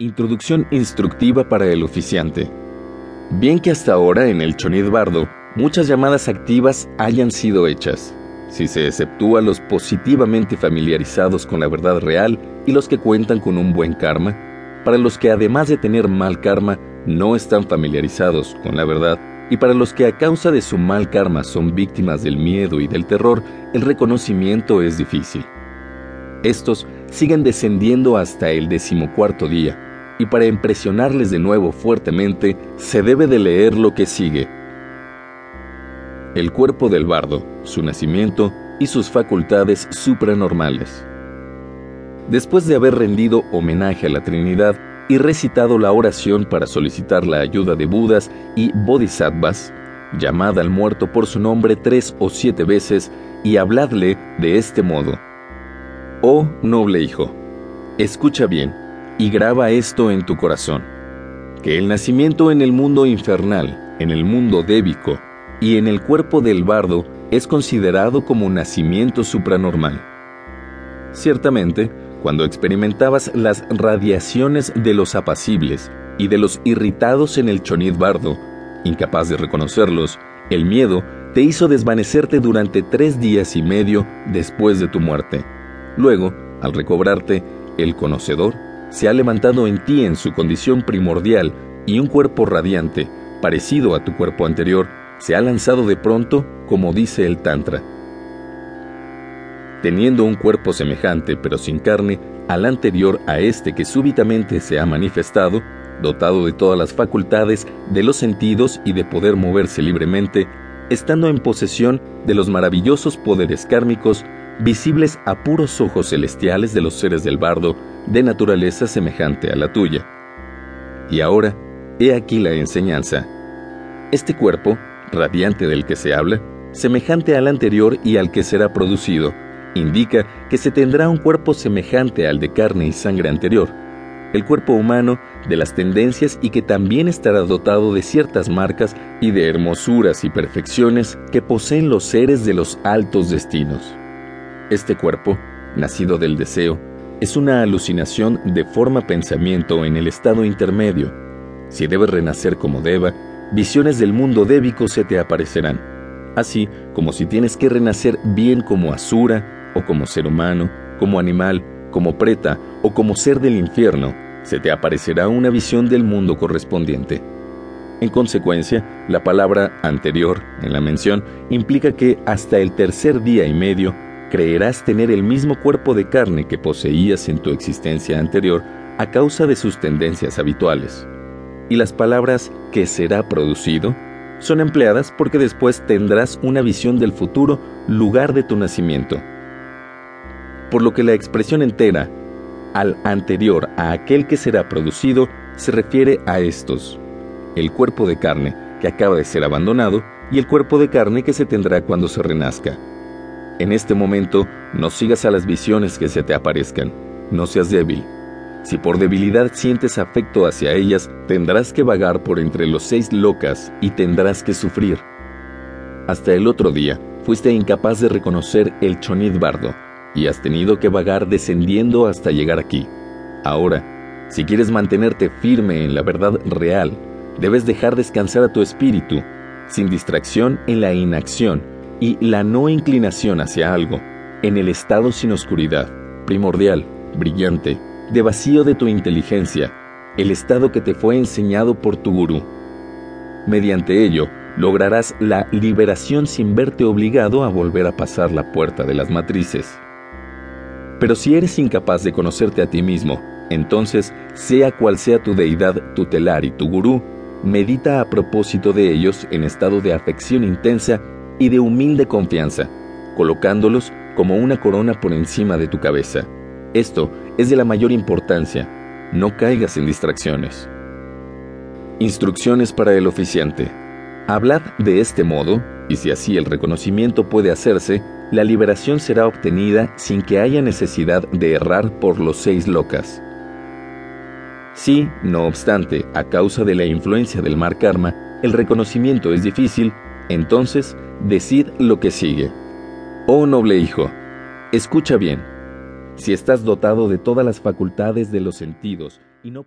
Introducción instructiva para el oficiante. Bien que hasta ahora en el Chonid Bardo muchas llamadas activas hayan sido hechas, si se exceptúa los positivamente familiarizados con la verdad real y los que cuentan con un buen karma, para los que además de tener mal karma no están familiarizados con la verdad, y para los que a causa de su mal karma son víctimas del miedo y del terror, el reconocimiento es difícil. Estos siguen descendiendo hasta el decimocuarto día, y para impresionarles de nuevo fuertemente se debe de leer lo que sigue. El cuerpo del bardo, su nacimiento y sus facultades supranormales. Después de haber rendido homenaje a la Trinidad y recitado la oración para solicitar la ayuda de Budas y Bodhisattvas, llamad al muerto por su nombre tres o siete veces y habladle de este modo. Oh noble hijo, escucha bien y graba esto en tu corazón, que el nacimiento en el mundo infernal, en el mundo débico y en el cuerpo del bardo es considerado como nacimiento supranormal. Ciertamente, cuando experimentabas las radiaciones de los apacibles y de los irritados en el chonid bardo, incapaz de reconocerlos, el miedo te hizo desvanecerte durante tres días y medio después de tu muerte. Luego, al recobrarte, el conocedor se ha levantado en ti en su condición primordial y un cuerpo radiante, parecido a tu cuerpo anterior, se ha lanzado de pronto, como dice el Tantra. Teniendo un cuerpo semejante pero sin carne al anterior a este que súbitamente se ha manifestado, dotado de todas las facultades de los sentidos y de poder moverse libremente, estando en posesión de los maravillosos poderes kármicos visibles a puros ojos celestiales de los seres del bardo, de naturaleza semejante a la tuya. Y ahora, he aquí la enseñanza. Este cuerpo, radiante del que se habla, semejante al anterior y al que será producido, indica que se tendrá un cuerpo semejante al de carne y sangre anterior, el cuerpo humano de las tendencias y que también estará dotado de ciertas marcas y de hermosuras y perfecciones que poseen los seres de los altos destinos. Este cuerpo, nacido del deseo, es una alucinación de forma pensamiento en el estado intermedio. Si debes renacer como Deva, visiones del mundo débico se te aparecerán, así como si tienes que renacer bien como Asura, o como ser humano, como animal, como preta o como ser del infierno, se te aparecerá una visión del mundo correspondiente. En consecuencia, la palabra anterior en la mención implica que hasta el tercer día y medio creerás tener el mismo cuerpo de carne que poseías en tu existencia anterior a causa de sus tendencias habituales. Y las palabras que será producido son empleadas porque después tendrás una visión del futuro lugar de tu nacimiento. Por lo que la expresión entera, al anterior a aquel que será producido, se refiere a estos, el cuerpo de carne que acaba de ser abandonado y el cuerpo de carne que se tendrá cuando se renazca. En este momento, no sigas a las visiones que se te aparezcan. No seas débil. Si por debilidad sientes afecto hacia ellas, tendrás que vagar por entre los seis locas y tendrás que sufrir. Hasta el otro día, fuiste incapaz de reconocer el Chonid Bardo y has tenido que vagar descendiendo hasta llegar aquí. Ahora, si quieres mantenerte firme en la verdad real, debes dejar descansar a tu espíritu, sin distracción en la inacción y la no inclinación hacia algo, en el estado sin oscuridad, primordial, brillante, de vacío de tu inteligencia, el estado que te fue enseñado por tu gurú. Mediante ello, lograrás la liberación sin verte obligado a volver a pasar la puerta de las matrices. Pero si eres incapaz de conocerte a ti mismo, entonces, sea cual sea tu deidad tutelar y tu gurú, medita a propósito de ellos en estado de afección intensa y de humilde confianza, colocándolos como una corona por encima de tu cabeza. Esto es de la mayor importancia. No caigas en distracciones. Instrucciones para el oficiante. Hablad de este modo, y si así el reconocimiento puede hacerse, la liberación será obtenida sin que haya necesidad de errar por los seis locas. Si, no obstante, a causa de la influencia del mar karma, el reconocimiento es difícil, entonces decid lo que sigue. Oh noble hijo, escucha bien. Si estás dotado de todas las facultades de los sentidos y no